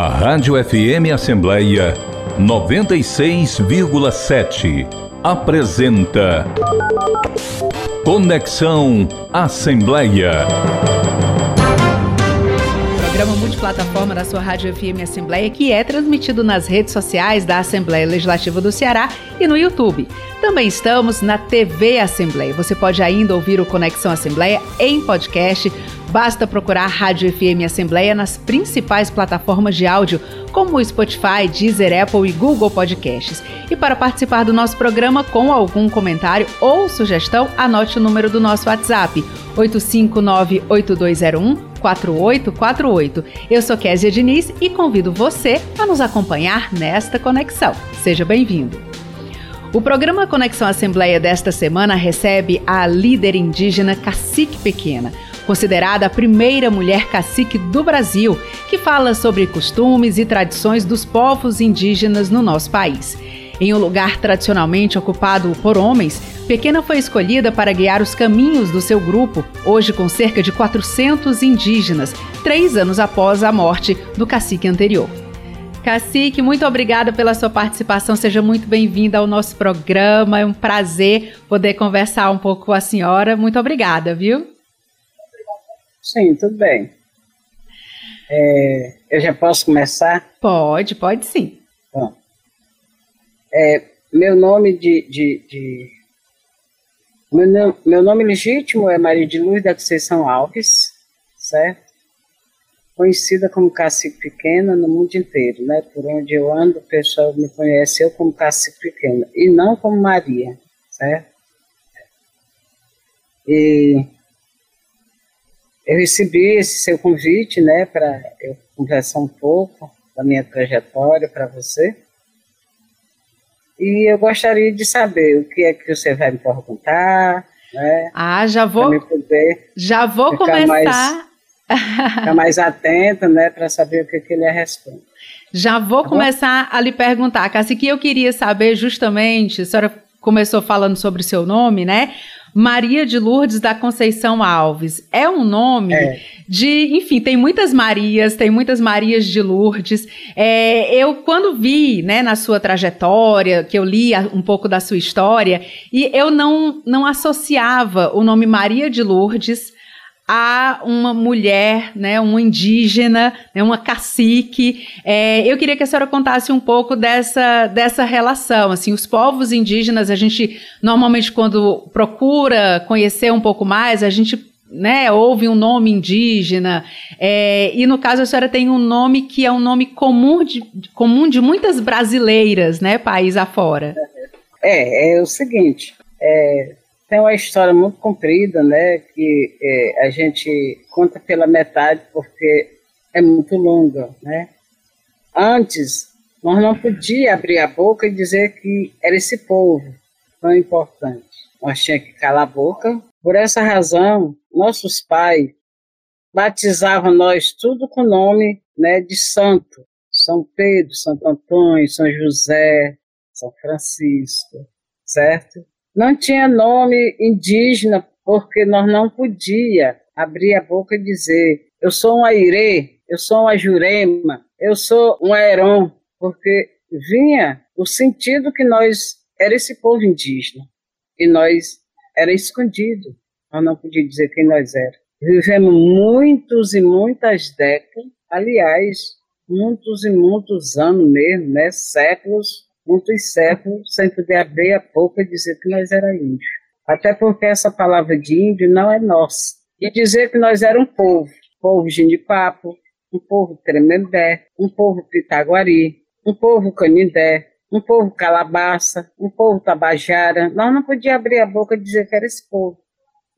A Rádio FM Assembleia 96,7 apresenta Conexão Assembleia. Programa multiplataforma da sua Rádio FM Assembleia que é transmitido nas redes sociais da Assembleia Legislativa do Ceará e no YouTube. Também estamos na TV Assembleia. Você pode ainda ouvir o Conexão Assembleia em podcast Basta procurar Rádio FM Assembleia nas principais plataformas de áudio, como o Spotify, Deezer, Apple e Google Podcasts. E para participar do nosso programa com algum comentário ou sugestão, anote o número do nosso WhatsApp, 859-8201-4848. Eu sou Késia Diniz e convido você a nos acompanhar nesta conexão. Seja bem-vindo. O programa Conexão Assembleia desta semana recebe a líder indígena Cacique Pequena considerada a primeira mulher cacique do Brasil, que fala sobre costumes e tradições dos povos indígenas no nosso país. Em um lugar tradicionalmente ocupado por homens, Pequena foi escolhida para guiar os caminhos do seu grupo, hoje com cerca de 400 indígenas, três anos após a morte do cacique anterior. Cacique, muito obrigada pela sua participação. Seja muito bem-vinda ao nosso programa. É um prazer poder conversar um pouco com a senhora. Muito obrigada, viu? Sim, tudo bem. É, eu já posso começar? Pode, pode sim. Bom, é, meu nome de, de, de meu, meu, nome legítimo é Maria de Luz da Conceição Alves, certo? Conhecida como Cacique Pequena no mundo inteiro, né? Por onde eu ando, o pessoal me conhece eu como Cacique Pequena e não como Maria, certo? E eu recebi esse seu convite, né, para eu conversar um pouco da minha trajetória para você. E eu gostaria de saber o que é que você vai me perguntar, né? Ah, já vou. já vou começar. Mais, ficar mais atenta, né, para saber o que, que ele responde. Já vou tá começar a lhe perguntar, Cassi, que eu queria saber justamente, a senhora começou falando sobre o seu nome, né? Maria de Lourdes da Conceição Alves. É um nome é. de. Enfim, tem muitas Marias, tem muitas Marias de Lourdes. É, eu, quando vi, né, na sua trajetória, que eu li um pouco da sua história, e eu não, não associava o nome Maria de Lourdes a uma mulher, né, uma indígena, né, uma cacique. É, eu queria que a senhora contasse um pouco dessa, dessa relação. Assim, os povos indígenas, a gente normalmente quando procura conhecer um pouco mais, a gente né, ouve um nome indígena, é, e no caso a senhora tem um nome que é um nome comum de, comum de muitas brasileiras, né, país afora. É, é o seguinte, é, tem uma história muito comprida, né, que é, a gente conta pela metade porque é muito longa, né. Antes, nós não podíamos abrir a boca e dizer que era esse povo tão importante. Nós tínhamos que calar a boca. Por essa razão, nossos pais batizavam nós tudo com o nome né, de santo. São Pedro, Santo Antônio, São José, São Francisco, certo? Não tinha nome indígena porque nós não podia abrir a boca e dizer eu sou um Airê, eu sou uma Jurema, eu sou um Aeron, porque vinha o sentido que nós era esse povo indígena e nós era escondido, nós não podíamos dizer quem nós era. Vivemos muitos e muitas décadas, aliás, muitos e muitos anos mesmo, né, séculos muitos séculos sem poder abrir a boca e dizer que nós era índio. Até porque essa palavra de índio não é nossa. E dizer que nós era um povo, povo ginipapo, um povo tremembé, um povo pitaguari, um povo canindé, um povo calabaça, um povo tabajara. Nós não podíamos abrir a boca e dizer que era esse povo.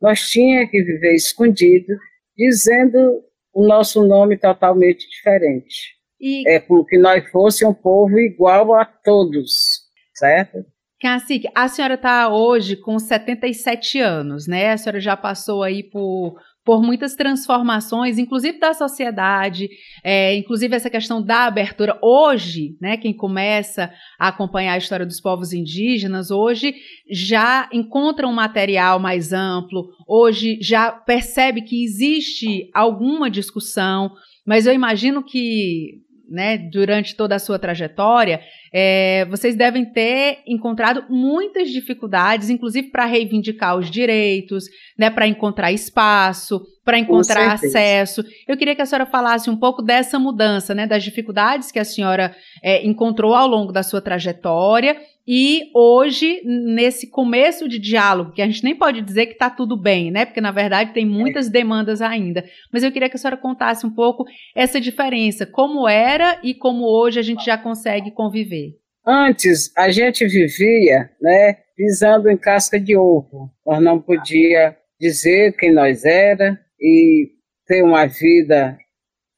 Nós tínhamos que viver escondido, dizendo o nosso nome totalmente diferente. E... É como que nós fosse um povo igual a todos, certo? Cacique, a senhora está hoje com 77 anos, né? A senhora já passou aí por, por muitas transformações, inclusive da sociedade, é, inclusive essa questão da abertura. Hoje, né, quem começa a acompanhar a história dos povos indígenas, hoje já encontra um material mais amplo, hoje já percebe que existe alguma discussão, mas eu imagino que né, durante toda a sua trajetória, é, vocês devem ter encontrado muitas dificuldades, inclusive para reivindicar os direitos, né, para encontrar espaço, para encontrar acesso. Eu queria que a senhora falasse um pouco dessa mudança, né, das dificuldades que a senhora é, encontrou ao longo da sua trajetória e hoje, nesse começo de diálogo, que a gente nem pode dizer que está tudo bem, né? Porque na verdade tem muitas demandas ainda. Mas eu queria que a senhora contasse um pouco essa diferença, como era e como hoje a gente já consegue conviver. Antes a gente vivia, né, pisando em casca de ovo. Nós não podia dizer quem nós era e ter uma vida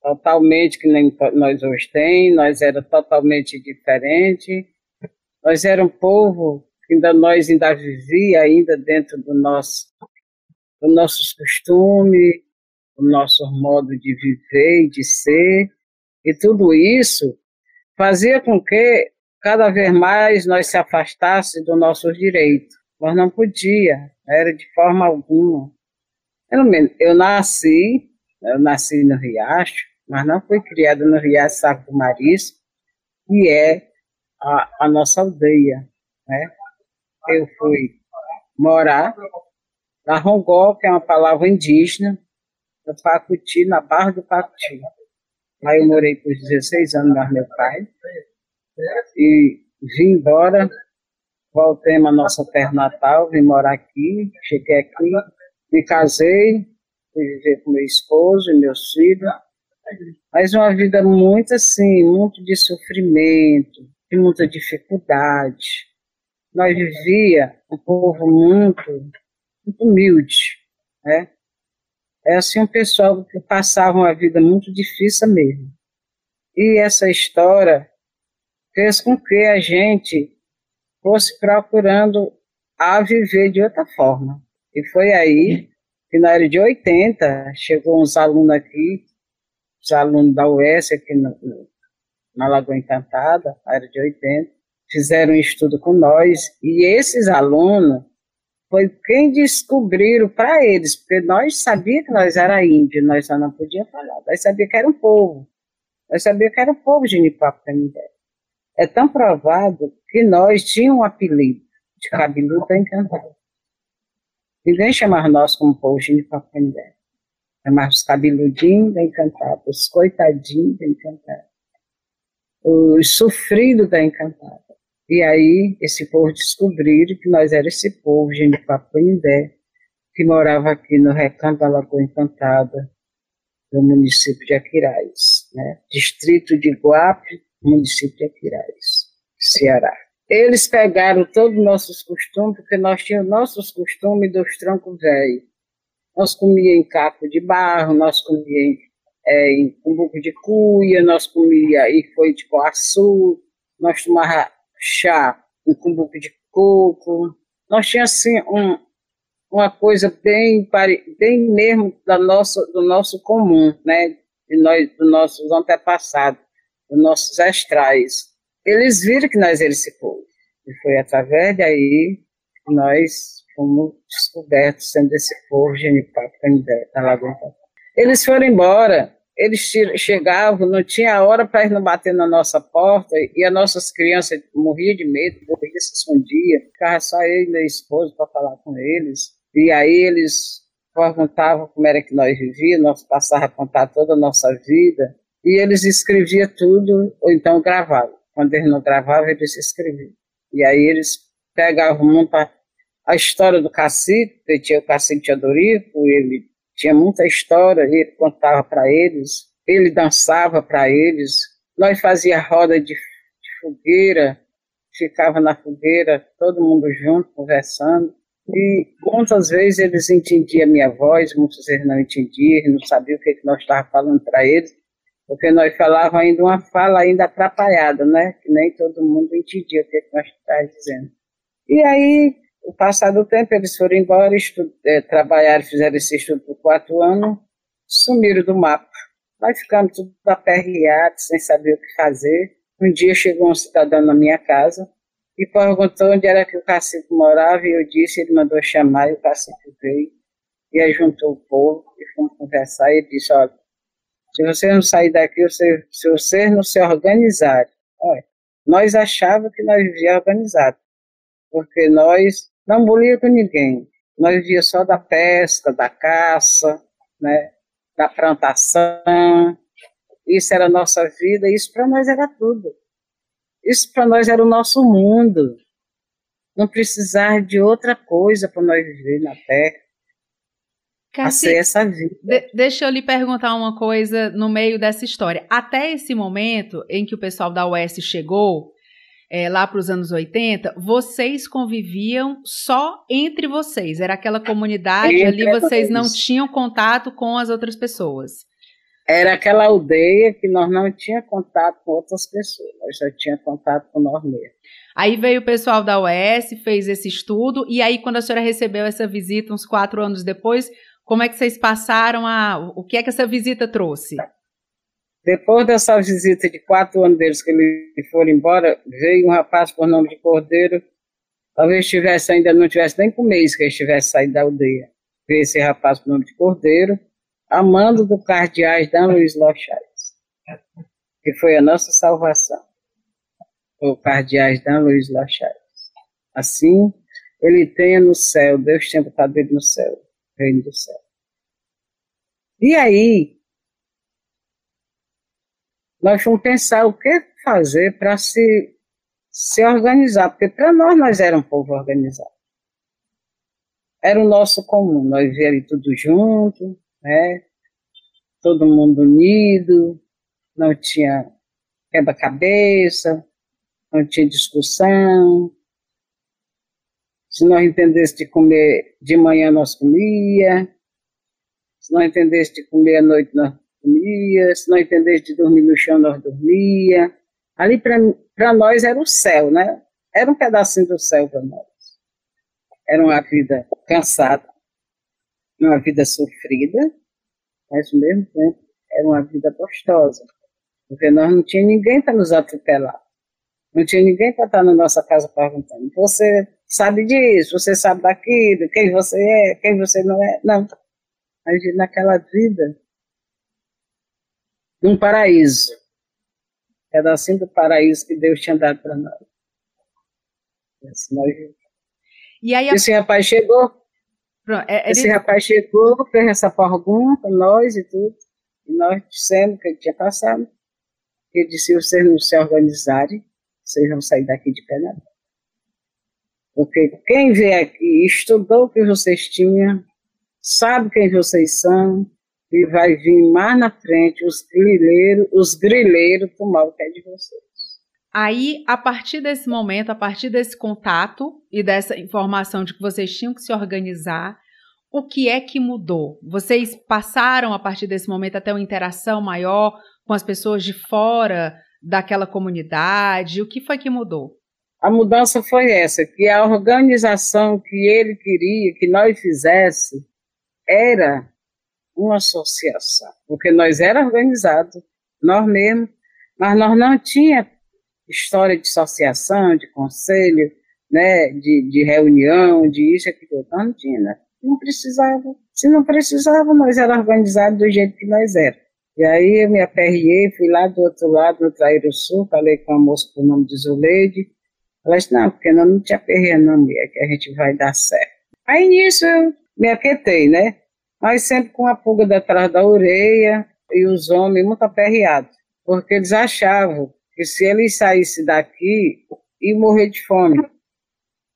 totalmente que nem nós hoje tem. Nós era totalmente diferente nós era um povo que ainda nós ainda vivia ainda dentro do nosso dos nossos costumes, do nosso modo de viver e de ser, e tudo isso fazia com que cada vez mais nós se afastássemos do nosso direito. Nós não podia, era de forma alguma. Pelo menos, eu nasci, eu nasci no Riacho, mas não fui criada no Riacho Saco Marisco, que é a, a nossa aldeia. Né? Eu fui morar na Rongó, que é uma palavra indígena, no Pacuti, na Barra do Pacuti. Aí eu morei por 16 anos com meu pai. E vim embora, voltei à nossa terra natal, vim morar aqui, cheguei aqui, me casei, fui viver com meu esposo e meus filhos. Mas uma vida muito assim, muito de sofrimento, de muita dificuldade. Nós vivia um povo muito, muito humilde, né? É assim um pessoal que passava uma vida muito difícil mesmo. E essa história fez com que a gente fosse procurando a viver de outra forma. E foi aí que na era de 80 chegou uns alunos aqui, os alunos da UES aqui no, na Lagoa Encantada, área de 80, fizeram um estudo com nós, e esses alunos foi quem descobriram para eles, porque nós sabíamos que nós era índio, nós só não podíamos falar, nós sabíamos que era um povo, nós sabíamos que era um povo de Nipapo Canindé. É tão provado que nós tínhamos um apelido de cabeludo da Encantada. Ninguém chamava nós como povo de Nipapo Canindé. Chamava os cabeludinhos da Encantada, os coitadinhos da Encantada os sofridos da Encantada. E aí esse povo descobriram que nós era esse povo, de Papuindé, que morava aqui no recanto da Lagoa Encantada, do município de Aquiraz, né? distrito de Guape, município de Aquiraz, Ceará. Eles pegaram todos os nossos costumes, porque nós tínhamos nossos costumes dos troncos velhos. Nós comíamos em caco de barro, nós comíamos é, em cumbuco de cuia, nós comia e foi de coaçu, nós tomava chá em cumbuco de coco. Nós tínhamos assim um, uma coisa bem, bem mesmo da nossa, do nosso comum, né? De nós, dos nossos antepassados, dos nossos astrais. Eles viram que nós éramos esse povo. E foi através daí que nós fomos descobertos sendo esse povo genipapo da Lagoa Eles foram embora eles chegavam, não tinha hora para eles não bater na nossa porta, e as nossas crianças morriam de medo, morriam se escondia, ficava só eu e meu esposo para falar com eles, e aí eles perguntavam como era que nós vivíamos, nós a contar toda a nossa vida, e eles escreviam tudo, ou então gravavam. Quando eles não gravavam, eles escreviam. E aí eles pegavam muito a, a história do cacique, tinha o cacique Teodorico, ele tinha muita história, ele contava para eles, ele dançava para eles, nós fazia roda de, de fogueira, ficava na fogueira, todo mundo junto, conversando, e muitas vezes eles entendiam a minha voz, muitas vezes não entendiam, não sabiam o que, que nós estávamos falando para eles, porque nós falávamos ainda uma fala ainda atrapalhada, né? Que nem todo mundo entendia o que, que nós estávamos dizendo. E aí o passar do tempo, eles foram embora, é, trabalharam, fizeram esse estudo por quatro anos, sumiram do mapa. Nós ficamos tudo aperreados, sem saber o que fazer. Um dia chegou um cidadão na minha casa e perguntou onde era que o cacique morava, e eu disse, ele mandou chamar, e o cacique veio, e aí juntou o povo, e fomos conversar, e ele disse, olha, Se você não sair daqui, você, se você não se organizar. Olha, nós achávamos que nós vivíamos organizados, porque nós não bolia com ninguém. Nós vivia só da pesca, da caça, né, da plantação. Isso era a nossa vida, isso para nós era tudo. Isso para nós era o nosso mundo. Não precisar de outra coisa para nós viver na Terra. Cassi, essa vida. De, deixa eu lhe perguntar uma coisa no meio dessa história. Até esse momento em que o pessoal da UES chegou, é, lá para os anos 80, vocês conviviam só entre vocês. Era aquela comunidade entre ali, vocês não tinham contato com as outras pessoas. Era aquela aldeia que nós não tinha contato com outras pessoas, nós só tinha contato com nós mesmos. Aí veio o pessoal da UES, fez esse estudo, e aí quando a senhora recebeu essa visita, uns quatro anos depois, como é que vocês passaram a... o que é que essa visita trouxe? Depois dessa visita de quatro anos deles que eles foram embora, veio um rapaz por nome de Cordeiro, talvez tivesse ainda não tivesse nem com mês que ele tivesse saído da aldeia. Veio esse rapaz por nome de Cordeiro, amando do cardeais Dan Luiz Lochais, que foi a nossa salvação. O cardeais Dan Luiz Lochais. Assim, ele tenha no céu, Deus tenha botado ele no céu, reino do céu. E aí, nós vamos pensar o que fazer para se, se organizar, porque para nós nós éramos um povo organizado. Era o nosso comum, nós vivíamos tudo junto, né? todo mundo unido, não tinha quebra-cabeça, não tinha discussão. Se nós entendesse de comer de manhã, nós comia. Se não entendesse de comer à noite, nós comia, se não entendesse de dormir no chão, nós dormia. Ali para nós era o céu, né? Era um pedacinho do céu para nós. Era uma vida cansada, uma vida sofrida, mas ao mesmo tempo era uma vida gostosa, porque nós não tinha ninguém para nos atropelar. Não tinha ninguém para estar na nossa casa perguntando: você sabe disso, você sabe daquilo, quem você é, quem você não é. Não. A naquela vida, num paraíso. Pedacinho do paraíso que Deus tinha dado para nós. Assim, nós... E aí a... Esse rapaz chegou. Pronto, é, Esse rapaz chegou, fez essa pergunta, nós e tudo. E nós dissemos que ele tinha passado. Ele disse: se vocês não se organizarem, vocês vão sair daqui de pé na Porque quem vê aqui, estudou o que vocês tinham, sabe quem vocês são, e vai vir mais na frente os grileiros, os grileiros tomar o que é de vocês. Aí, a partir desse momento, a partir desse contato e dessa informação de que vocês tinham que se organizar, o que é que mudou? Vocês passaram a partir desse momento até uma interação maior com as pessoas de fora daquela comunidade? O que foi que mudou? A mudança foi essa, que a organização que ele queria que nós fizesse era uma associação, porque nós era organizado, nós mesmos, mas nós não tinha história de associação, de conselho, né, de, de reunião, de isso, aquilo, não tinha, né? não precisava. Se não precisava, nós era organizado do jeito que nós era. E aí eu me aperriei, fui lá do outro lado, no Traíro Sul, falei com a moça por nome de Zuleide, ela disse, não, porque nós não te aperreamos, não, mulher, que a gente vai dar certo. Aí nisso eu me aquietei, né? Mas sempre com a pulga atrás da orelha e os homens muito aperreados, porque eles achavam que se eles saíssem daqui, iam morrer de fome.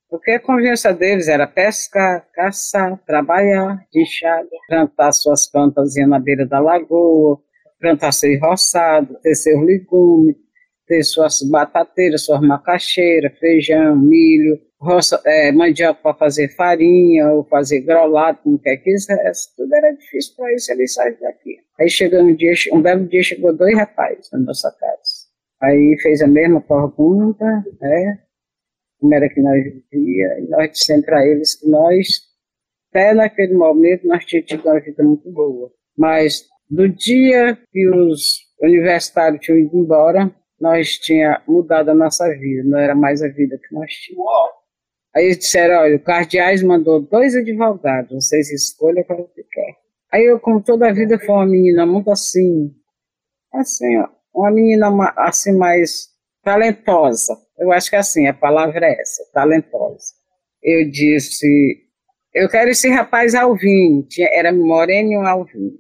Porque a convivência deles era pescar, caçar, trabalhar, enxada, plantar suas plantas na beira da lagoa, plantar seu roçado, ter seus legumes, ter suas batateiras, suas macaxeiras, feijão, milho, roça, é, mandioca para fazer farinha ou fazer grolado, como quer que quisesse. Tudo era difícil para isso, ele sair daqui. Aí chegou um dia, um belo dia chegou dois rapazes na nossa casa. Aí fez a mesma pergunta, né? Como era que nós vivíamos, e nós dissemos para eles que nós, até naquele momento, nós tínhamos tido uma vida muito boa. Mas do dia que os universitários tinham ido embora, nós tinha mudado a nossa vida, não era mais a vida que nós tínhamos. Aí eles disseram, olha, o Cardeais mandou dois advogados, vocês escolham qual que quer. Aí eu, como toda a vida, fui uma menina muito assim, assim, ó, uma menina assim mais talentosa. Eu acho que assim, a palavra é essa, talentosa. Eu disse, eu quero esse rapaz Alvin, tinha, era Moreno e um Alvin.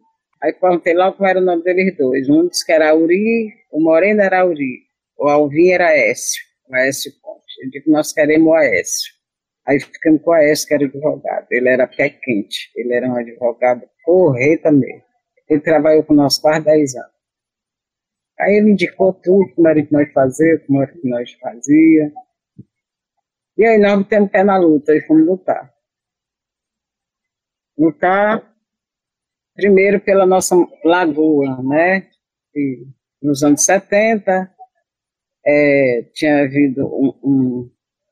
Aí perguntei logo como era o nome deles dois. Um disse que era Auri, o Moreno era Auri, o Alvin era Écio, o Écio Ponte. Eu digo, nós queremos o Écio. Aí ficamos com o Écio, que era advogado. Ele era pé quente, ele era um advogado correta mesmo. Ele trabalhou com nós quase 10 anos. Aí ele indicou tudo, como era que nós fazíamos, como era que nós fazia. E aí nós temos pé na luta e fomos lutar. Lutar primeiro pela nossa lagoa, né? E nos anos 70 é, tinha havido um, um,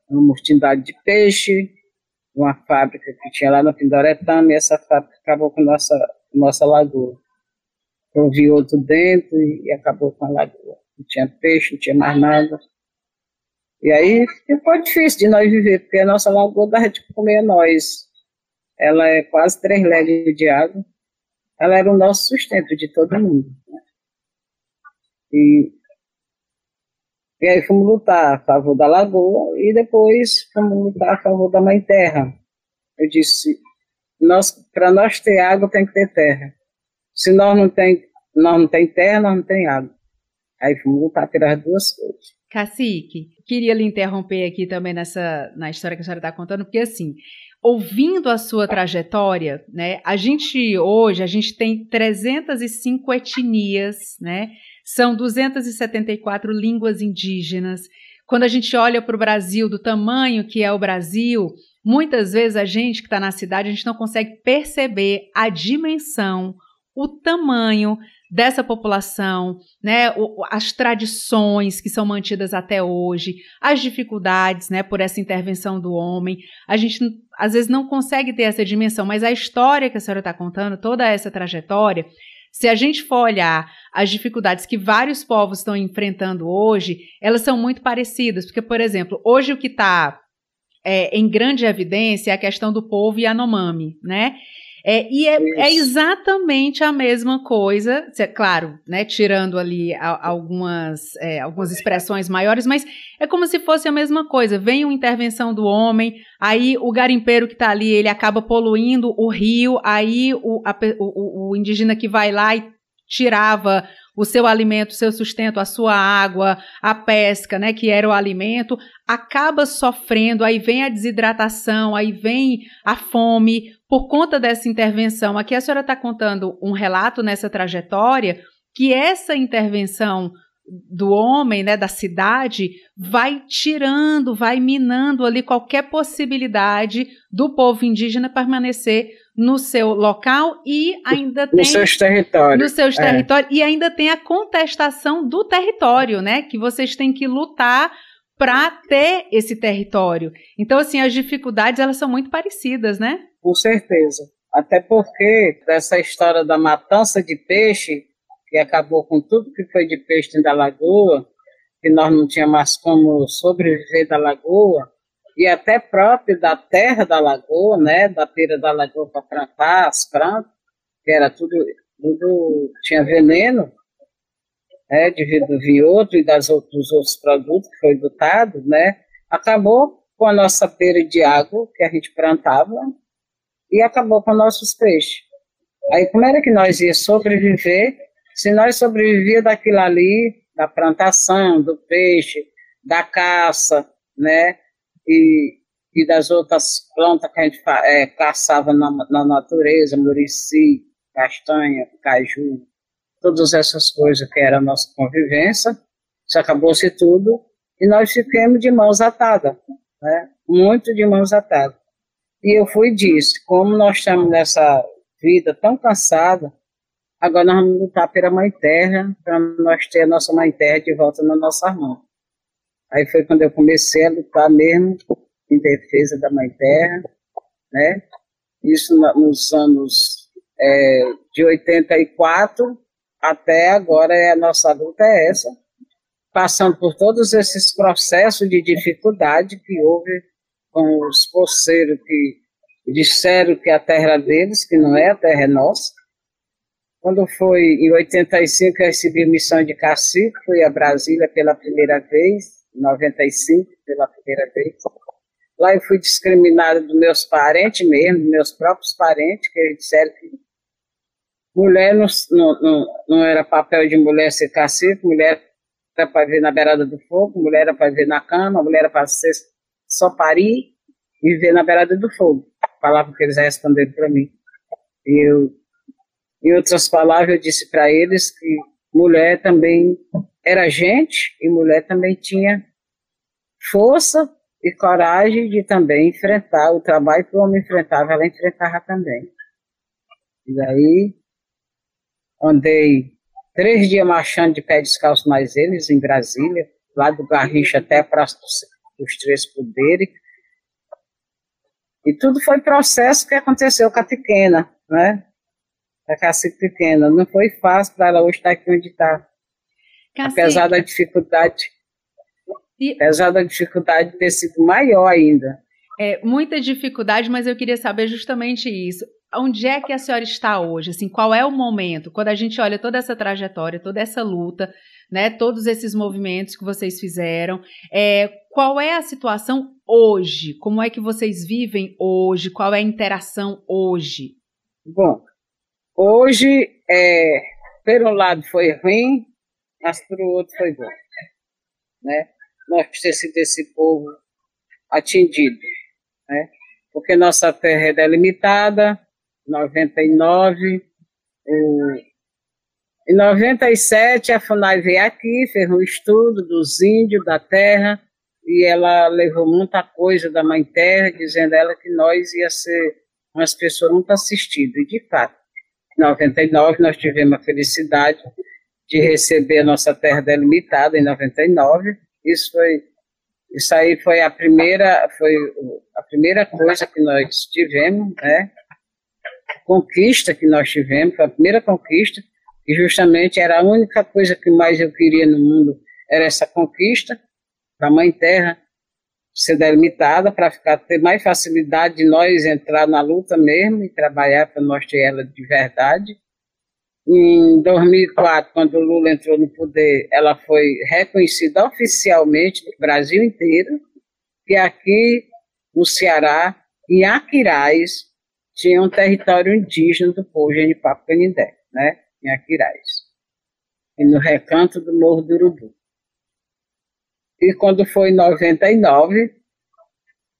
uma mortindade de peixe, uma fábrica que tinha lá no Pindoretama, e essa fábrica acabou com nossa nossa lagoa. Vi outro dentro e acabou com a lagoa. Não tinha peixe, não tinha mais nada. E aí ficou difícil de nós viver, porque a nossa lagoa dava de comer nós. Ela é quase três léguas de água. Ela era o nosso sustento de todo mundo. Né? E, e aí fomos lutar a favor da lagoa e depois fomos lutar a favor da mãe terra. Eu disse, nós, para nós ter água tem que ter terra. Se nós não tem, nós não tem terra, nós não tem água. Aí vamos lutar pelas duas coisas. Cacique, queria lhe interromper aqui também nessa na história que a senhora está contando, porque assim, ouvindo a sua trajetória, né, a gente hoje, a gente tem 305 etnias, né, são 274 línguas indígenas. Quando a gente olha para o Brasil, do tamanho que é o Brasil, muitas vezes a gente que está na cidade, a gente não consegue perceber a dimensão, o tamanho dessa população, né, as tradições que são mantidas até hoje, as dificuldades, né, por essa intervenção do homem. A gente às vezes não consegue ter essa dimensão, mas a história que a senhora está contando, toda essa trajetória, se a gente for olhar as dificuldades que vários povos estão enfrentando hoje, elas são muito parecidas, porque, por exemplo, hoje o que está é, em grande evidência é a questão do povo Yanomami, né? É, e é, é, exatamente a mesma coisa, claro, né, tirando ali algumas, é, algumas expressões maiores, mas é como se fosse a mesma coisa. Vem uma intervenção do homem, aí o garimpeiro que está ali, ele acaba poluindo o rio, aí o, a, o, o indígena que vai lá e tirava o seu alimento, o seu sustento, a sua água, a pesca, né, que era o alimento, acaba sofrendo, aí vem a desidratação, aí vem a fome por conta dessa intervenção. Aqui a senhora está contando um relato nessa trajetória que essa intervenção do homem, né, da cidade, vai tirando, vai minando ali qualquer possibilidade do povo indígena permanecer no seu local e ainda tem nos seus territórios, nos seus é. territórios e ainda tem a contestação do território, né, que vocês têm que lutar para ter esse território. Então, assim, as dificuldades elas são muito parecidas, né? Com certeza. Até porque essa história da matança de peixe que acabou com tudo que foi de peixe da lagoa, que nós não tínhamos mais como sobreviver da lagoa, e até próprio da terra da lagoa, né, da beira da lagoa para plantar as plantas, que era tudo, tudo tinha veneno, né, devido ao vioto e das outros, dos outros produtos que foi dotado, né, acabou com a nossa beira de água que a gente plantava e acabou com nossos peixes. Aí como era que nós ia sobreviver se nós sobrevivíamos daquilo ali, da plantação, do peixe, da caça, né, e, e das outras plantas que a gente é, caçava na, na natureza, murici, castanha, caju, todas essas coisas que era a nossa convivência, isso acabou-se tudo, e nós ficamos de mãos atadas, né, muito de mãos atadas. E eu fui e disse, como nós estamos nessa vida tão cansada, Agora nós vamos lutar pela Mãe Terra, para nós ter a nossa Mãe Terra de volta na nossa mão. Aí foi quando eu comecei a lutar mesmo em defesa da Mãe Terra, né? Isso nos anos é, de 84 até agora é a nossa luta é essa, passando por todos esses processos de dificuldade que houve com os poceiros que disseram que a terra é deles, que não é, a terra é nossa, Quando foi em 85, eu recebi missão de cacique, fui a Brasília pela primeira vez, em 95, pela primeira vez. Lá eu fui discriminada dos meus parentes mesmo, dos meus próprios parentes, que eles disseram que mulher não, não, não, era papel de mulher ser cacique, mulher era para ver na beirada do fogo, mulher era para ver na cama, mulher era para ser só parir e ver na beirada do fogo. Palavra que eles responderam para mim. Eu, em outras palavras, eu disse para eles que mulher também era gente e mulher também tinha força e coragem de também enfrentar o trabalho que o homem enfrentava, ela enfrentava também. E daí andei três dias marchando de pé descalço mais eles em Brasília, lá do Garrincha até a Praça dos, Três Poderes. E tudo foi processo que aconteceu com a pequena, né? A cacique pequena. Não foi fácil para ela hoje estar aqui onde está. Apesar da dificuldade e... Apesar da dificuldade ter sido maior ainda. É, muita dificuldade, mas eu queria saber justamente isso. Onde é que a senhora está hoje? Assim, qual é o momento? Quando a gente olha toda essa trajetória, toda essa luta, né, todos esses movimentos que vocês fizeram, é, qual é a situação hoje? Como é que vocês vivem hoje? Qual é a interação hoje? Bom, hoje, é, por um lado foi ruim, mas por outro foi bom, né? nós precisamos sido esse povo atendido, né? Porque nossa terra é delimitada, 99, o, em 97 a FUNAI veio aqui, fez um estudo dos índios da terra, e ela levou muita coisa da Mãe Terra, dizendo ela que nós ia ser umas pessoas muito assistidas, e de fato, 99 nós tivemos a felicidade de receber a nossa terra delimitada, em 99, isso foi isso aí foi a primeira foi a primeira coisa que nós tivemos, né? Conquista que nós tivemos, foi a primeira conquista e justamente era a única coisa que mais eu queria no mundo era essa conquista da Mãe Terra ser delimitada para ficar ter mais facilidade de nós entrar na luta mesmo e trabalhar para nós ter ela de verdade em 2004, quando o Lula entrou no poder, ela foi reconhecida oficialmente no Brasil inteiro, que aqui no Ceará, em Aquiraz, tinha um território indígena do povo Genipapo Canindé, né? Em Aquiraz. E no recanto do Morro do Urubu. E quando foi em 99,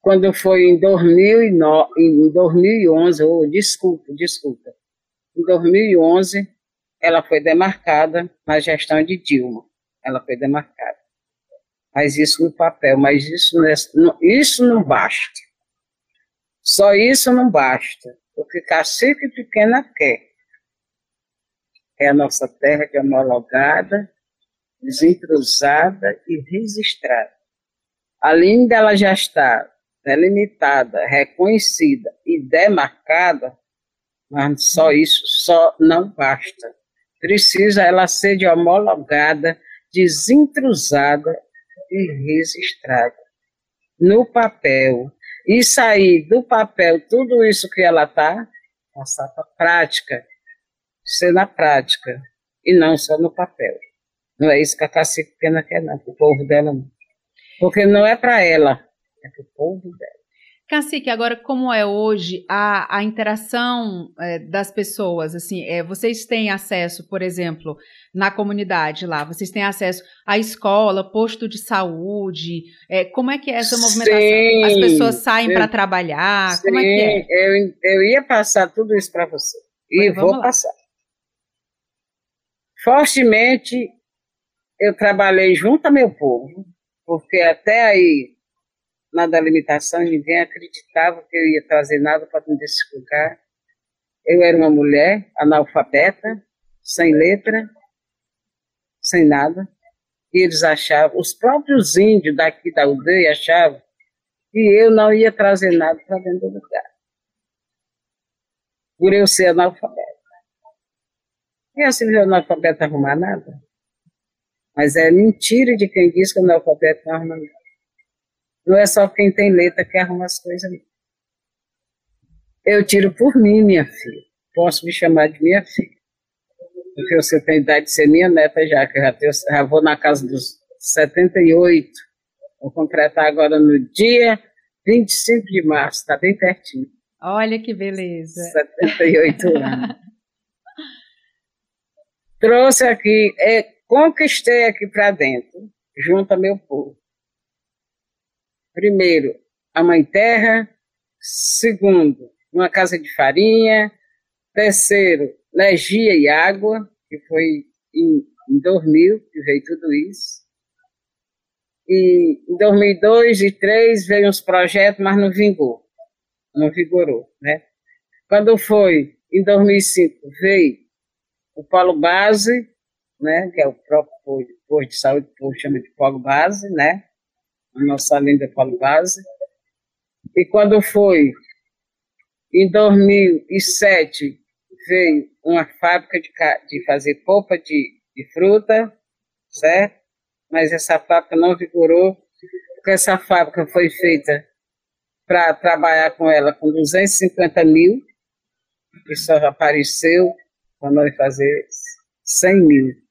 quando foi em, 2009, em 2011, oh, desculpa, desculpa, em 2011, ela foi demarcada na gestão de Dilma. Ela foi demarcada. Mas isso no papel, mas isso não, é, isso não basta. Só isso não basta. Porque cacique pequena quer. É a nossa terra de homologada, desentrosada e registrada. Além dela já estar delimitada, reconhecida e demarcada, mas só isso só não basta precisa ela ser de homologada, desintrusada e registrada no papel. E sair do papel tudo isso que ela está, passar para a prática, ser na prática, e não só no papel. Não é isso que a cacique pequena quer, não, para o povo dela não. Porque não é para ela, é para o povo dela. Cacique, agora como é hoje a, a interação é, das pessoas? Assim, é, vocês têm acesso, por exemplo, na comunidade lá, vocês têm acesso à escola, posto de saúde? É, como é que é essa movimentação? Sim, As pessoas saem para trabalhar? Sim, como é que é? Eu, eu ia passar tudo isso para você. E vou lá. passar. Fortemente, eu trabalhei junto ao meu povo, porque até aí na delimitação, ninguém acreditava que eu ia trazer nada para desse lugar. Eu era uma mulher analfabeta, sem letra, sem nada, e eles achavam, os próprios índios daqui da aldeia achavam que eu não ia trazer nada para dentro do lugar, por eu ser analfabeta. E assim, o analfabeto arrumar nada? Mas é mentira de quem diz que o analfabeto não arruma nada. Não é só quem tem letra que arruma as coisas. Eu tiro por mim, minha filha. Posso me chamar de minha filha. porque você tem idade de ser minha neta já, que eu já, tenho, já vou na casa dos 78. Vou completar agora no dia 25 de março, está bem pertinho. Olha que beleza. 78 anos. Trouxe aqui, é, conquistei aqui para dentro, junto a meu povo. Primeiro, a Mãe Terra. Segundo, uma casa de farinha. Terceiro, energia e água, que foi em, em 2000 que veio tudo isso. E em 2002 e 2003 veio uns projetos, mas não vingou, não vigorou, né? Quando foi em 2005 veio o polo base, né, que é o próprio posto de saúde, que povo chama de polo base, né? A nossa linda polo base. E quando foi em 2007 veio uma fábrica de, de fazer polpa de, de fruta, certo? Mas essa fábrica não vigorou, porque essa fábrica foi feita para trabalhar com ela com 250 mil, e só apareceu para nós fazer 100 mil.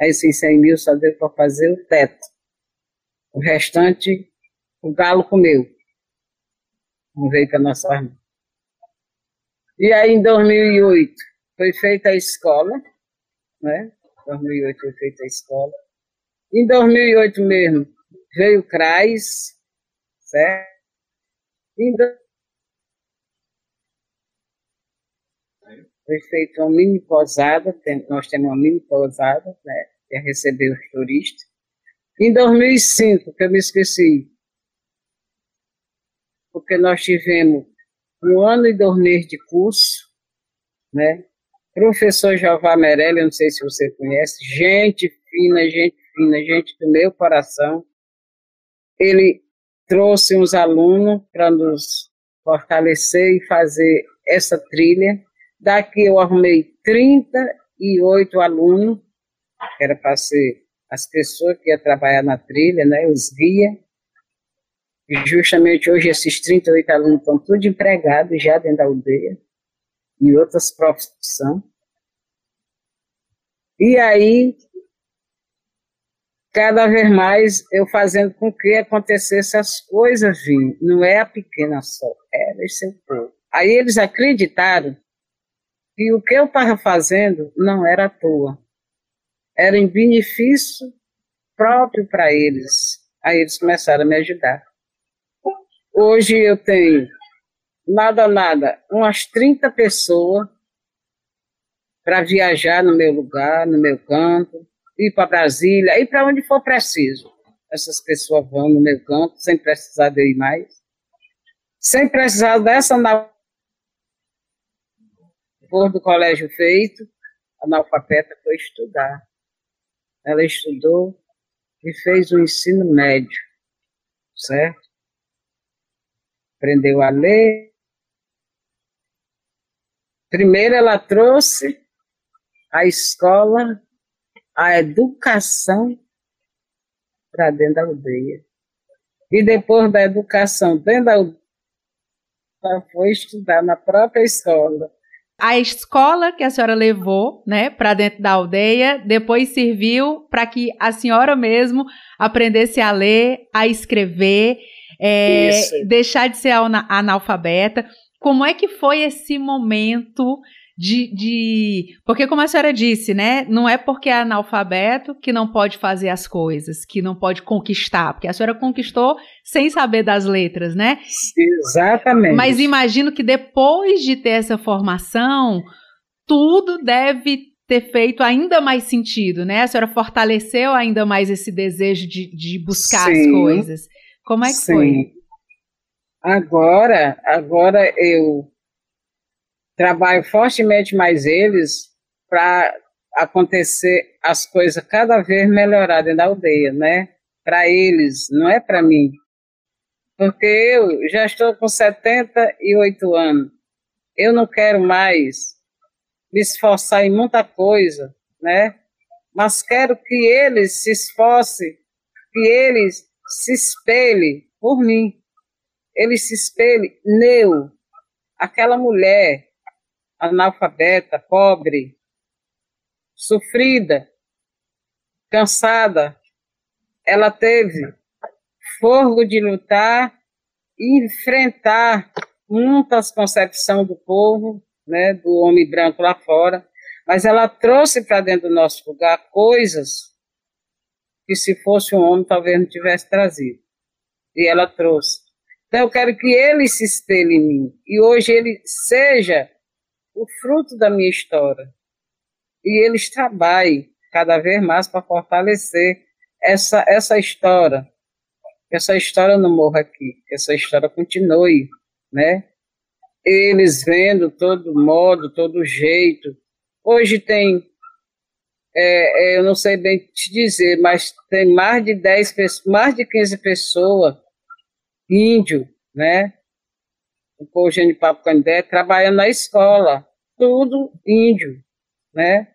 Esses 100 mil só deu para fazer o teto. O restante, o galo comeu. Não veio para nossa arma. E aí, em 2008, foi feita a escola, né? 2008 foi feita a escola. Em 2008 mesmo, veio o CRAS, certo? Em foi feita uma mini posada, nós temos uma mini posada, né, para receber os turistas. Em 2005, que eu me esqueci, porque nós tivemos um ano e dois meses de curso, né? Professor Jeová Merelli, não sei se você conhece, gente fina, gente fina, gente do meu coração. Ele trouxe uns alunos para nos fortalecer e fazer essa trilha. Daqui eu arrumei 38 alunos, que era para ser as pessoas que iam trabalhar na trilha, né, os guias. E justamente hoje esses 38 alunos estão todos empregados já dentro da aldeia, em outras profissões. E aí, cada vez mais eu fazendo com que acontecesse as coisas, vindo. Não é a pequena só, é esse povo. Aí eles acreditaram que o que eu estava fazendo não era à toa. Era em benefício próprio para eles. Aí eles começaram a me ajudar. Hoje eu tenho, nada, nada, umas 30 pessoas para viajar no meu lugar, no meu canto, ir para Brasília, ir para onde for preciso. Essas pessoas vão no meu canto, sem precisar de ir mais. Sem precisar dessa depois do colégio feito, a analfabeta foi estudar. Ela estudou e fez o ensino médio, certo? aprendeu a ler. Primeiro ela trouxe a escola, a educação para dentro da aldeia. E depois da educação dentro da aldeia, ela foi estudar na própria escola. A escola que a senhora levou, né, para dentro da aldeia, depois serviu para que a senhora mesmo aprendesse a ler, a escrever é, deixar de ser analfabeta. Como é que foi esse momento de, de, Porque, como a senhora disse, né? Não é porque é analfabeto que não pode fazer as coisas, que não pode conquistar, porque a senhora conquistou sem saber das letras, né? Exatamente. Mas imagino que depois de ter essa formação, tudo deve ter feito ainda mais sentido, né? A senhora fortaleceu ainda mais esse desejo de, de buscar Sim. as coisas. Como é que Sim. foi? Agora, agora eu trabalho fortemente mais eles para acontecer as coisas cada vez melhoradas na aldeia, né? Para eles, não é para mim. Porque eu já estou com 78 anos. Eu não quero mais me esforçar em muita coisa, né? Mas quero que eles se esforcem, que eles se espelhe por mim. Ele se espelhe neu, aquela mulher analfabeta, pobre, sofrida, cansada. Ela teve forgo de lutar e enfrentar muitas concepções do povo, né, do homem branco lá fora, mas ela trouxe para dentro do nosso lugar coisas que se fosse um homem talvez não tivesse trazido. E ela trouxe. Então eu quero que ele se espelhe em mim e hoje ele seja o fruto da minha história. E eles trabalhem cada vez mais para fortalecer essa, essa história. Essa história não morra aqui, que essa história continue, né? Eles vendo todo modo, todo jeito. Hoje tem, é, é, eu não sei bem te dizer, mas tem mais de 10, mais de 15 pessoas, índio, né? O povo de Papo Candé, trabalhando na escola, tudo índio, né?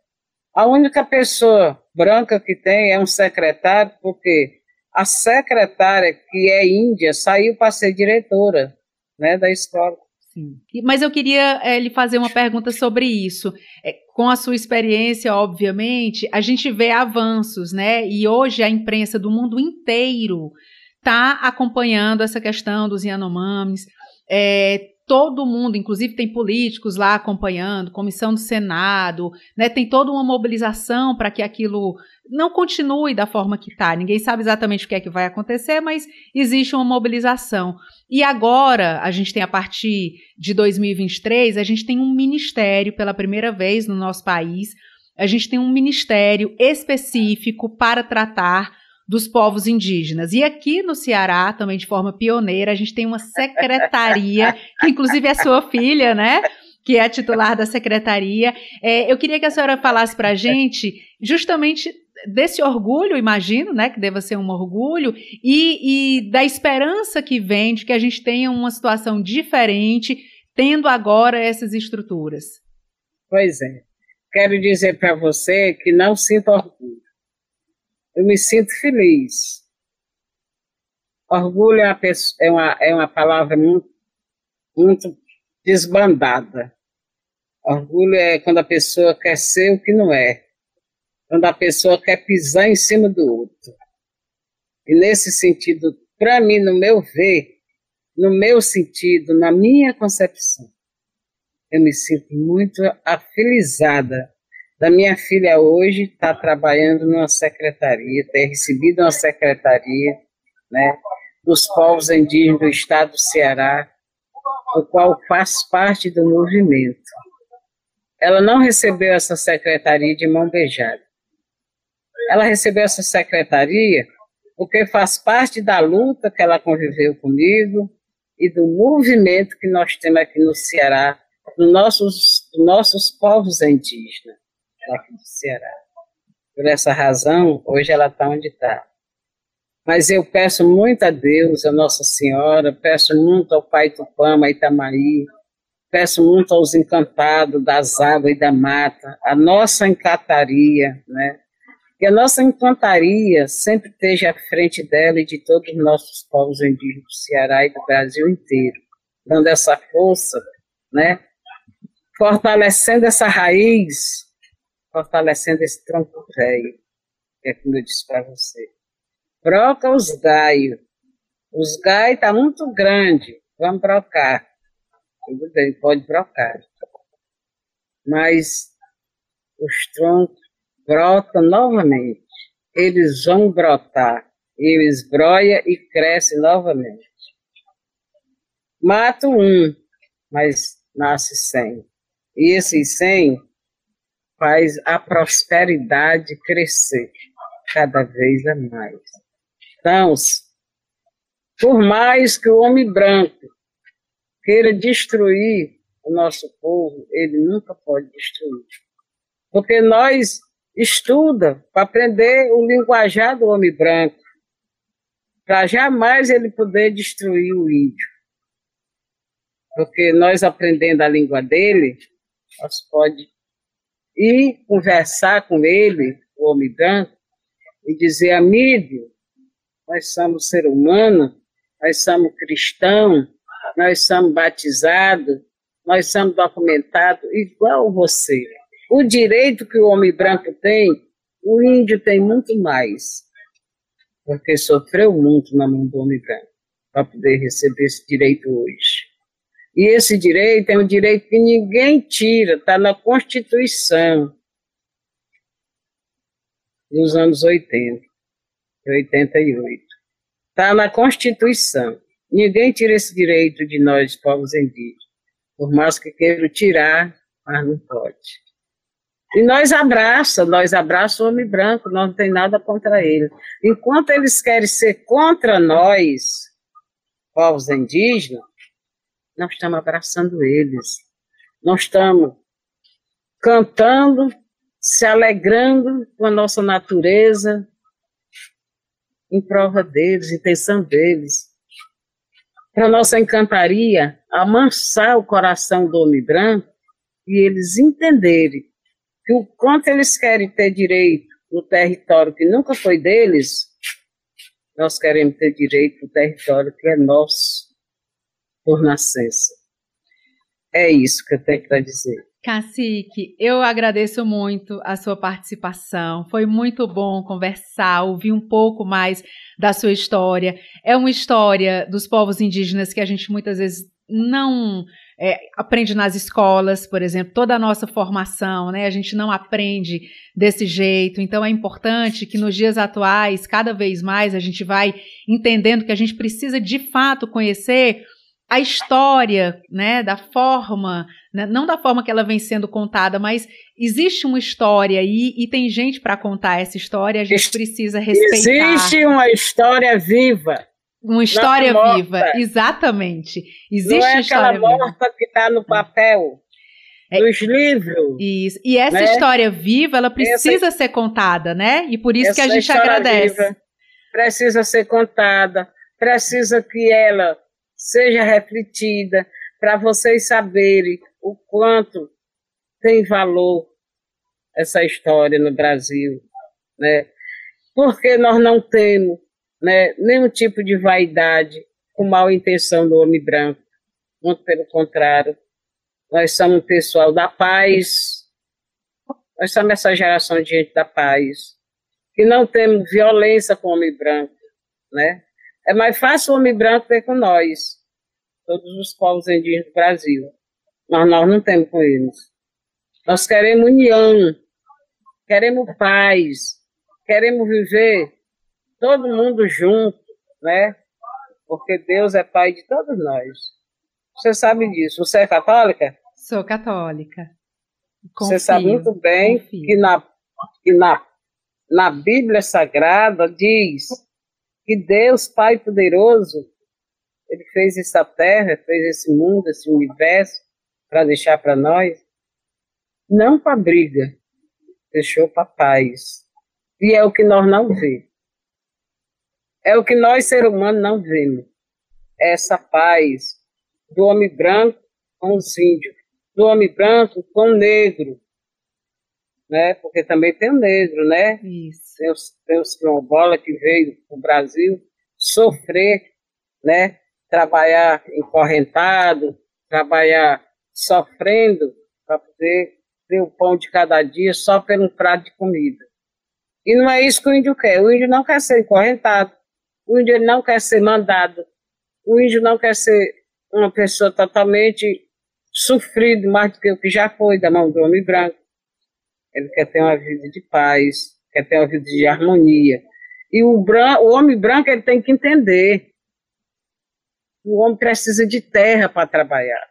A única pessoa branca que tem é um secretário, porque a secretária, que é índia, saiu para ser diretora né, da escola. Sim. Mas eu queria é, lhe fazer uma pergunta sobre isso. É, com a sua experiência, obviamente, a gente vê avanços, né? E hoje a imprensa do mundo inteiro está acompanhando essa questão dos Yanomamis. É, todo mundo, inclusive tem políticos lá acompanhando, comissão do Senado, né, tem toda uma mobilização para que aquilo não continue da forma que está. Ninguém sabe exatamente o que é que vai acontecer, mas existe uma mobilização. E agora, a gente tem a partir de 2023, a gente tem um ministério pela primeira vez no nosso país. A gente tem um ministério específico para tratar dos povos indígenas. E aqui no Ceará, também de forma pioneira, a gente tem uma secretaria, que inclusive é sua filha, né? Que é a titular da secretaria. É, eu queria que a senhora falasse para a gente justamente desse orgulho, imagino, né, que deva ser um orgulho, e, e, da esperança que vem de que a gente tenha uma situação diferente, tendo agora essas estruturas. Pois é. Quero dizer para você que não sinto orgulho eu me sinto feliz. Orgulho é uma, é uma, é uma palavra muito, muito desbandada. Orgulho é quando a pessoa quer ser o que não é. Quando a pessoa quer pisar em cima do outro. E nesse sentido, para mim, no meu ver, no meu sentido, na minha concepção, eu me sinto muito afelizada da minha filha hoje está trabalhando numa secretaria, ter recebido uma secretaria, né, dos povos indígenas do estado do Ceará, o qual faz parte do movimento. Ela não recebeu essa secretaria de mão beijada. Ela recebeu essa secretaria porque faz parte da luta que ela conviveu comigo e do movimento que nós temos aqui no Ceará, dos nossos, dos nossos povos indígenas aqui do Ceará. Por essa razão, hoje ela está onde está. Mas eu peço muito a Deus, a Nossa Senhora, peço muito ao Pai Tupama, Itamaí, peço muito aos encantados das águas e da mata, a nossa encantaria, né? Que a nossa encantaria sempre esteja à frente dela e de todos os nossos povos indígenas do Ceará e do Brasil inteiro, dando essa força, né? Fortalecendo essa raiz fortalecendo esse tronco velho, que é como eu disse para você. Broca os gaios. Os gaios estão tá muito grande, vamos brocar. Tudo bem, pode brocar. Mas os troncos brotam novamente. Eles vão brotar. Eles broia e crescem novamente. Mato um, mas nasce cem. E esses cem faz a prosperidade crescer cada vez a mais. Então, por mais que o homem branco queira destruir o nosso povo, ele nunca pode destruir. Porque nós estuda para aprender o linguajar do homem branco, para jamais ele poder destruir o índio. Porque nós aprendendo a língua dele, nós pode e conversar com ele, o homem branco, e dizer, amigo, nós somos ser humano, nós somos cristãos, nós somos batizados, nós somos documentados igual você. o direito que o homem branco tem, o índio tem muito mais, porque sofreu muito na mão do homem branco para poder receber esse direito hoje. E esse direito é um direito que ninguém tira, está na Constituição dos anos 80, 88. Está na Constituição. Ninguém tira esse direito de nós, povos indígenas. Por mais que queiram tirar, mas não pode. E nós abraça, nós abraça o homem branco, nós não tem nada contra ele. Enquanto eles querem ser contra nós, povos indígenas, nós estamos abraçando eles. Nós estamos cantando, se alegrando com a nossa natureza, em prova deles, intenção deles. Para nossa encantaria, amansar o coração do homem branco e eles entenderem que o quanto eles querem ter direito no território que nunca foi deles, nós queremos ter direito no território que é nosso por nascença. É isso que eu tenho para dizer. Cacique, eu agradeço muito a sua participação. Foi muito bom conversar, ouvir um pouco mais da sua história. É uma história dos povos indígenas que a gente muitas vezes não é, aprende nas escolas, por exemplo, toda a nossa formação, né? A gente não aprende desse jeito. Então é importante que nos dias atuais, cada vez mais, a gente vai entendendo que a gente precisa de fato conhecer a história, né, da forma, né, não da forma que ela vem sendo contada, mas existe uma história aí e tem gente para contar essa história, a gente precisa respeitar. Existe uma história viva. Uma história é viva, exatamente. Existe não é história aquela morta viva. que está no papel, é, dos livros. Isso. E essa né? história viva, ela precisa essa, ser contada, né? E por isso que a gente agradece. precisa ser contada, precisa que ela seja refletida, para vocês saberem o quanto tem valor essa história no Brasil, né? Porque nós não temos né, nenhum tipo de vaidade com mal intenção do homem branco, muito pelo contrário, nós somos um pessoal da paz, nós somos essa geração de gente da paz, que não temos violência com o homem branco, né? É mais fácil o homem branco ter com nós, todos os povos indígenas do Brasil. Mas nós não temos com eles. Nós queremos união, queremos paz, queremos viver todo mundo junto, né? Porque Deus é Pai de todos nós. Você sabe disso. Você é católica? Sou católica. Confio, Você sabe muito bem confio. que, na, que na, na Bíblia Sagrada diz que Deus, Pai Poderoso, Ele fez essa terra, fez esse mundo, esse universo, para deixar para nós, não para briga, deixou para paz. E é o que nós não vemos. É o que nós, seres humanos, não vemos. É essa paz do homem branco com os índios, do homem branco com o negro, né? Porque também tem o negro, né? Isso. Tem os, tem os que veio para o Brasil sofrer, né? Trabalhar encorrentado, trabalhar sofrendo para poder ter o pão de cada dia só pelo prato de comida. E não é isso que o índio quer. O índio não quer ser encorrentado. O índio não quer ser mandado. O índio não quer ser uma pessoa totalmente sofrido mais do que o que já foi da mão do homem branco. Ele quer ter uma vida de paz, quer ter uma vida de harmonia. E o, branco, o homem branco ele tem que entender. O homem precisa de terra para trabalhar.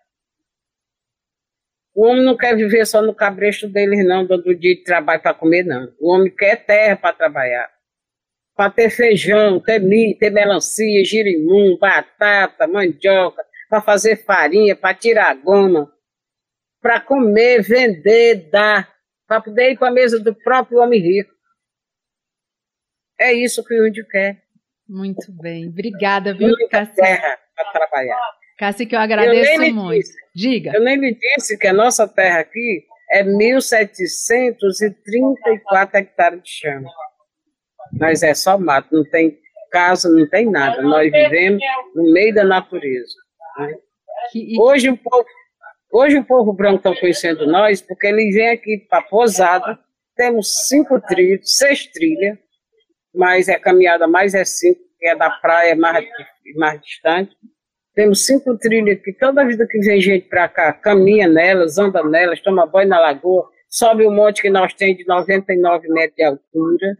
O homem não quer viver só no cabresto dele, não, do dia de trabalho para comer, não. O homem quer terra para trabalhar para ter feijão, ter milho, ter melancia, girimum, batata, mandioca, para fazer farinha, para tirar goma, para comer, vender, dar, para poder ir para a mesa do próprio homem rico. É isso que o índio quer. Muito bem. Obrigada, viu, Cassi? terra para trabalhar. Cassi, que eu agradeço eu muito. Disse, Diga. Eu nem lhe disse que a nossa terra aqui é 1.734 hectares de chão mas é só mato, não tem casa, não tem nada. Nós vivemos no meio da natureza. Né? Hoje o povo, Hoje o povo branco está conhecendo nós porque ele vem aqui para Posada, temos cinco trilhos, seis trilhas, mas a caminhada mais é cinco, que é da praia mais, mais distante. Temos cinco trilhas que toda vida que vem gente para cá, caminha nelas, anda nelas, toma banho na lagoa, sobe o um monte que nós temos de 99 metros de altura,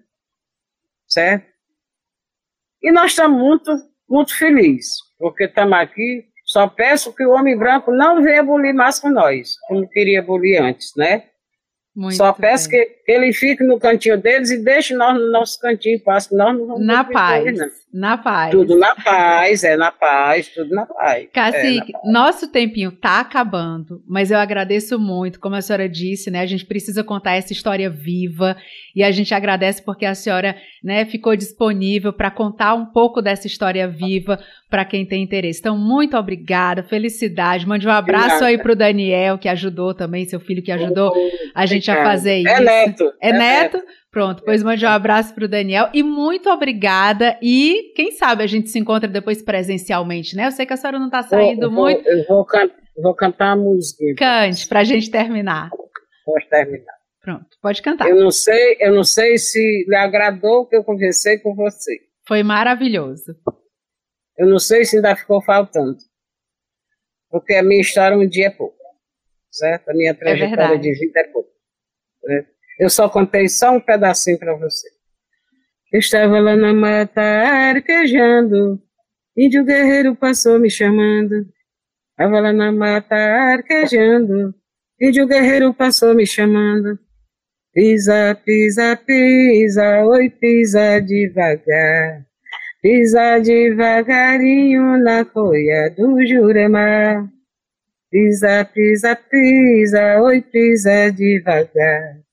certo? E nós estamos muito, muito felizes, porque estamos aqui. Só peço que o homem branco não venha abolir mais com nós, como queria abolir antes, né? Muito Só peço bem. que ele fique no cantinho deles e deixe nós no nosso cantinho em paz, que nós não vamos Na paz, ele, na paz. Tudo na paz, é na paz, tudo na paz. Cacique, é nosso tempinho tá acabando, mas eu agradeço muito, como a senhora disse, né, a gente precisa contar essa história viva e a gente agradece porque a senhora, né, ficou disponível para contar um pouco dessa história viva para quem tem interesse. Então, muito obrigada, felicidade, mande um abraço aí pro Daniel, que ajudou também, seu filho que ajudou a gente a fazer é isso. É neto. É, é neto? neto? Pronto, pois mande um abraço para o Daniel e muito obrigada. E quem sabe a gente se encontra depois presencialmente, né? Eu sei que a senhora não está saindo vou, muito. Eu vou, can vou cantar a música. Cante, para a gente terminar. Pode terminar. Pronto, pode cantar. Eu não sei, eu não sei se lhe agradou o que eu conversei com você. Foi maravilhoso. Eu não sei se ainda ficou faltando. Porque a minha história um dia é pouco. Certo? A minha é trajetória é de vida é pouco. Né? Eu só contei só um pedacinho para você. Eu estava lá na mata arquejando, índio guerreiro passou me chamando. Estava lá na mata arquejando, índio guerreiro passou me chamando. Pisa, pisa, pisa, oi, pisa devagar. Pisa devagarinho na folha do Jurema. Pisa, pisa, pisa, oi, pisa devagar.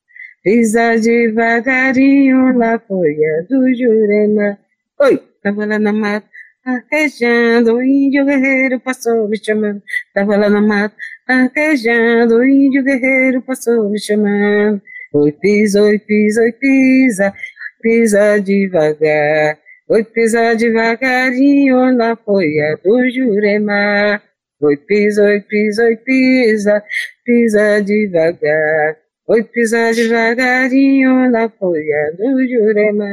Pisa devagarinho na folha do Jurema. Oi, tava lá na mata, arquejando, o índio guerreiro passou me chamando. Tava lá na mata, arquejando, o índio guerreiro passou me chamando. Oi, pisa, oi, pisa, oi, pisa, pisa devagar. Oi, pisa devagarinho na folha do Jurema. Oi, pisa, oi, pisa, oi, pisa, pisa devagar. Oi, pisa devagarinho na folha do Jurema.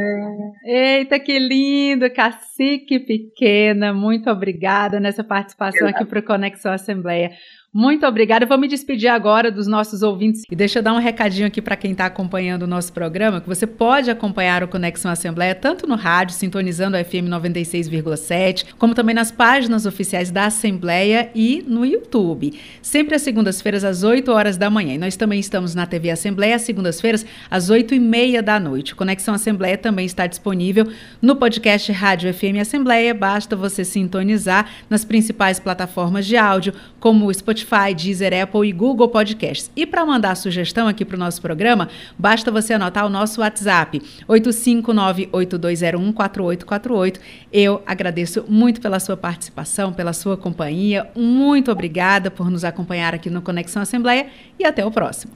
Eita, que lindo! Cacique Pequena, muito obrigada nessa participação aqui para o Conexão Assembleia. Muito obrigada. Eu vou me despedir agora dos nossos ouvintes e deixa eu dar um recadinho aqui para quem está acompanhando o nosso programa, que você pode acompanhar o Conexão Assembleia tanto no rádio, sintonizando a FM 96,7, como também nas páginas oficiais da Assembleia e no YouTube. Sempre às segundas-feiras, às 8 horas da manhã. E nós também estamos na TV Assembleia, às segundas-feiras, às 8 e meia da noite. O Conexão Assembleia também está disponível no podcast Rádio FM Assembleia. Basta você sintonizar nas principais plataformas de áudio, como Spotify, Deezer, Apple e Google Podcasts. E para mandar sugestão aqui para o nosso programa, basta você anotar o nosso WhatsApp, 859-8201-4848. Eu agradeço muito pela sua participação, pela sua companhia. Muito obrigada por nos acompanhar aqui no Conexão Assembleia e até o próximo.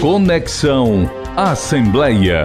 Conexão Assembleia.